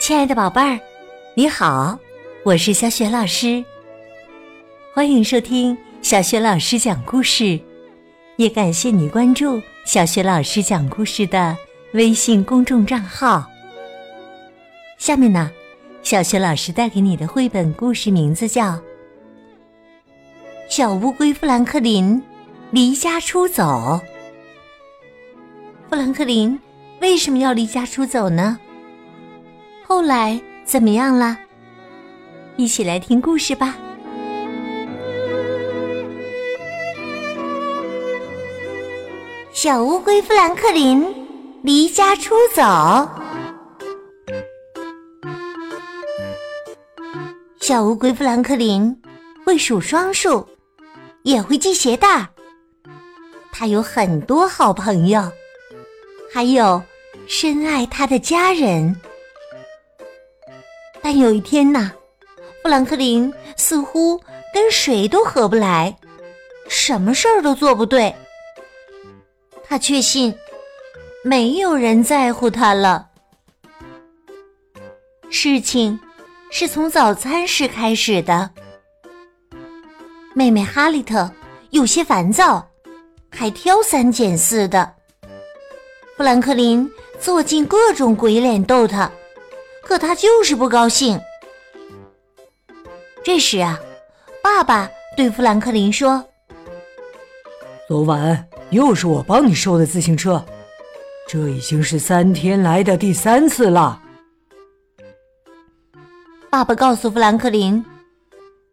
亲爱的宝贝儿，你好，我是小雪老师，欢迎收听小雪老师讲故事，也感谢你关注小雪老师讲故事的微信公众账号。下面呢，小雪老师带给你的绘本故事名字叫《小乌龟富兰克林离家出走》。富兰克林为什么要离家出走呢？后来怎么样了？一起来听故事吧。小乌龟富兰克林离家出走。小乌龟富兰克林会数双数，也会系鞋带。他有很多好朋友，还有深爱他的家人。但有一天呐，富兰克林似乎跟谁都合不来，什么事儿都做不对。他确信没有人在乎他了。事情是从早餐时开始的。妹妹哈利特有些烦躁，还挑三拣四的。富兰克林做尽各种鬼脸逗他。可他就是不高兴。这时啊，爸爸对富兰克林说：“昨晚又是我帮你收的自行车，这已经是三天来的第三次了。”爸爸告诉富兰克林，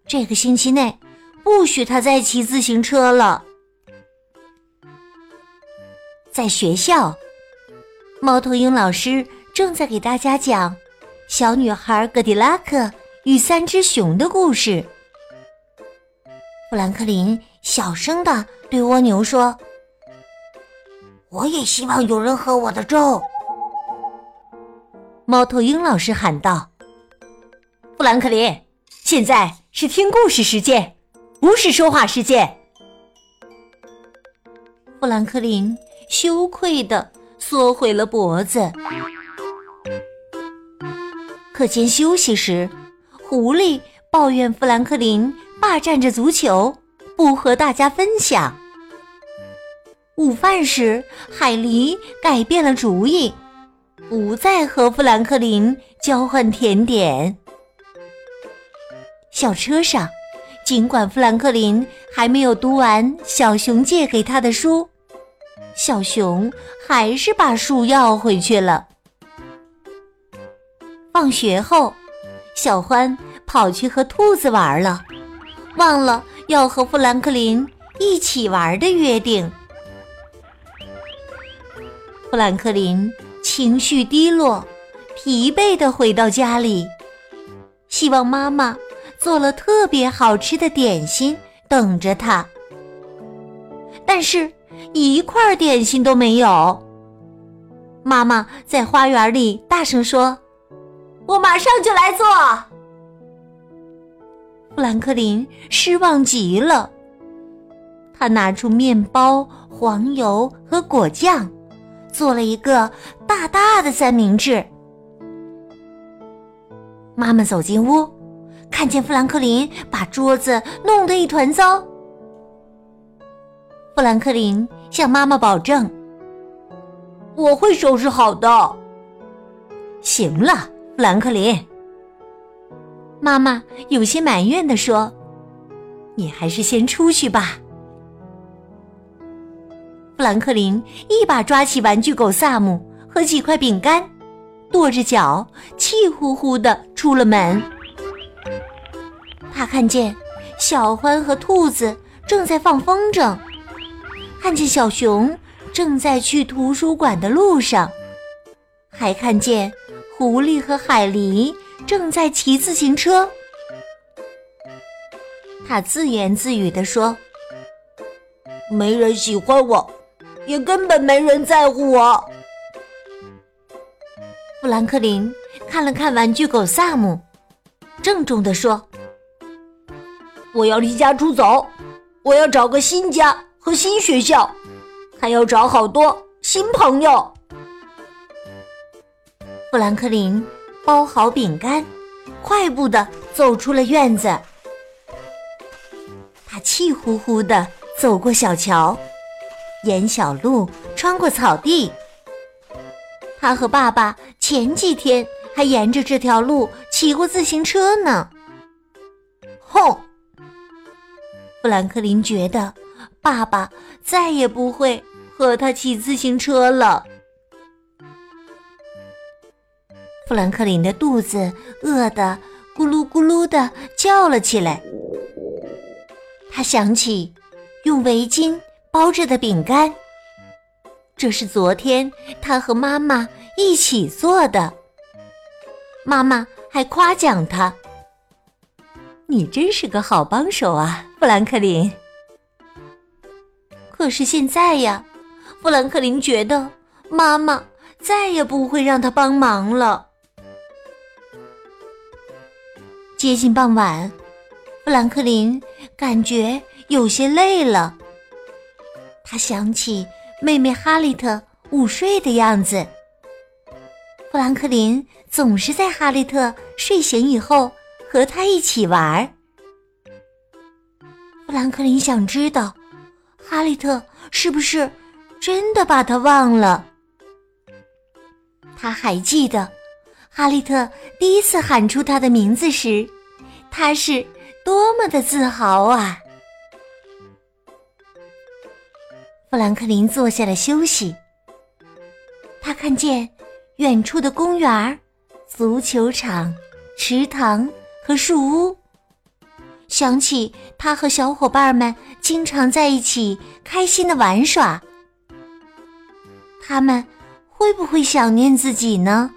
这个星期内不许他再骑自行车了。在学校，猫头鹰老师正在给大家讲。小女孩格迪拉克与三只熊的故事。富兰克林小声的对蜗牛说：“我也希望有人喝我的粥。”猫头鹰老师喊道：“富兰克林，现在是听故事时间，不是说话时间。”富兰克林羞愧的缩回了脖子。课间休息时，狐狸抱怨富兰克林霸占着足球，不和大家分享。午饭时，海狸改变了主意，不再和富兰克林交换甜点。校车上，尽管富兰克林还没有读完小熊借给他的书，小熊还是把书要回去了。放学后，小欢跑去和兔子玩了，忘了要和富兰克林一起玩的约定。富兰克林情绪低落，疲惫的回到家里，希望妈妈做了特别好吃的点心等着他，但是一块点心都没有。妈妈在花园里大声说。我马上就来做。富兰克林失望极了，他拿出面包、黄油和果酱，做了一个大大的三明治。妈妈走进屋，看见富兰克林把桌子弄得一团糟。富兰克林向妈妈保证：“我会收拾好的。”行了。富兰克林，妈妈有些埋怨的说：“你还是先出去吧。”富兰克林一把抓起玩具狗萨姆和几块饼干，跺着脚，气呼呼的出了门。他看见小欢和兔子正在放风筝，看见小熊正在去图书馆的路上，还看见。狐狸和海狸正在骑自行车，他自言自语地说：“没人喜欢我，也根本没人在乎我。”富兰克林看了看玩具狗萨姆，郑重地说：“我要离家出走，我要找个新家和新学校，还要找好多新朋友。”富兰克林包好饼干，快步的走出了院子。他气呼呼的走过小桥，沿小路穿过草地。他和爸爸前几天还沿着这条路骑过自行车呢。哼！富兰克林觉得爸爸再也不会和他骑自行车了。富兰克林的肚子饿得咕噜咕噜的叫了起来。他想起用围巾包着的饼干，这是昨天他和妈妈一起做的。妈妈还夸奖他：“你真是个好帮手啊，富兰克林。”可是现在呀，富兰克林觉得妈妈再也不会让他帮忙了。接近傍晚，富兰克林感觉有些累了。他想起妹妹哈利特午睡的样子。富兰克林总是在哈利特睡醒以后和他一起玩。富兰克林想知道，哈利特是不是真的把他忘了？他还记得。哈利特第一次喊出他的名字时，他是多么的自豪啊！富兰克林坐下来休息。他看见远处的公园、足球场、池塘和树屋，想起他和小伙伴们经常在一起开心的玩耍。他们会不会想念自己呢？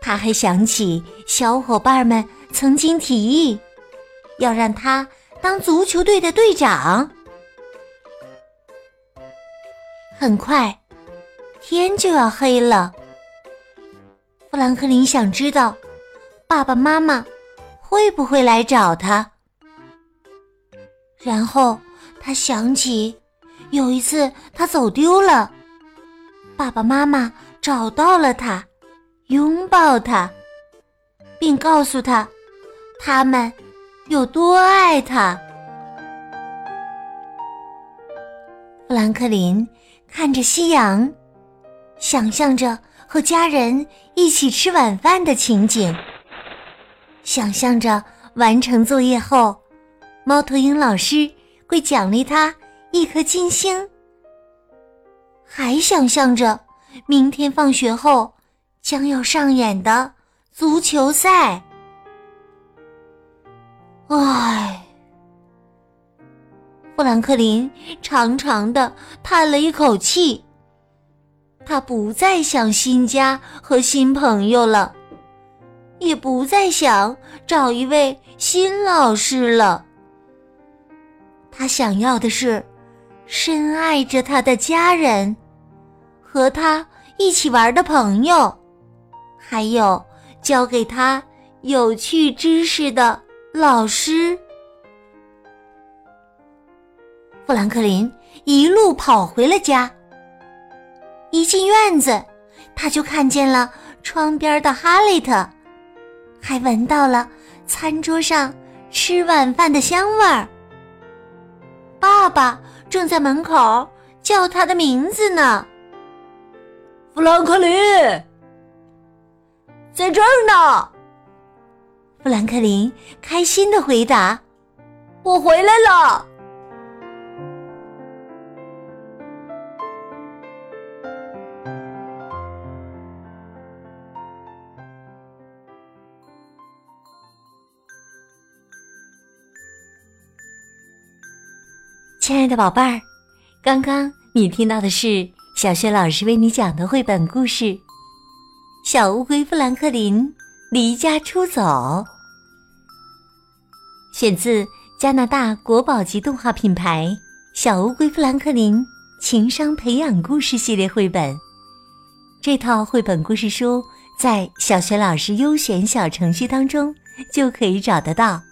他还想起小伙伴们曾经提议，要让他当足球队的队长。很快，天就要黑了。富兰克林想知道，爸爸妈妈会不会来找他。然后他想起，有一次他走丢了，爸爸妈妈找到了他。拥抱他，并告诉他，他们有多爱他。富兰克林看着夕阳，想象着和家人一起吃晚饭的情景，想象着完成作业后，猫头鹰老师会奖励他一颗金星，还想象着明天放学后。将要上演的足球赛，唉，富兰克林长长的叹了一口气。他不再想新家和新朋友了，也不再想找一位新老师了。他想要的是深爱着他的家人，和他一起玩的朋友。还有教给他有趣知识的老师。富兰克林一路跑回了家。一进院子，他就看见了窗边的哈利特，还闻到了餐桌上吃晚饭的香味儿。爸爸正在门口叫他的名字呢，富兰克林。在这儿呢，富兰克林开心的回答：“我回来了。”亲爱的宝贝儿，刚刚你听到的是小雪老师为你讲的绘本故事。小乌龟富兰克林离家出走，选自加拿大国宝级动画品牌《小乌龟富兰克林情商培养故事系列绘本》。这套绘本故事书在小学老师优选小程序当中就可以找得到。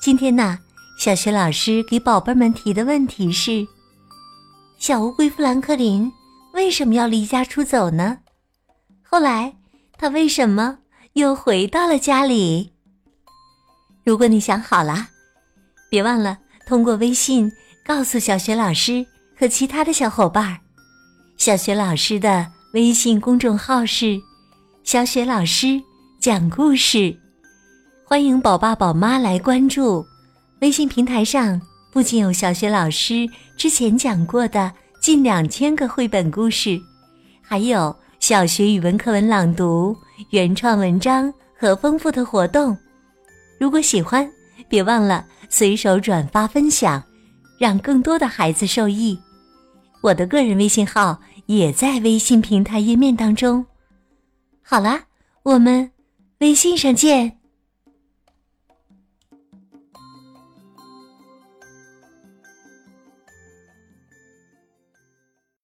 今天呢，小学老师给宝贝们提的问题是：小乌龟富兰克林为什么要离家出走呢？后来，他为什么又回到了家里？如果你想好了，别忘了通过微信告诉小雪老师和其他的小伙伴。小雪老师的微信公众号是“小雪老师讲故事”，欢迎宝爸宝妈来关注。微信平台上不仅有小雪老师之前讲过的近两千个绘本故事，还有小学语文课文朗读、原创文章和丰富的活动。如果喜欢，别忘了随手转发分享，让更多的孩子受益。我的个人微信号也在微信平台页面当中。好啦，我们微信上见。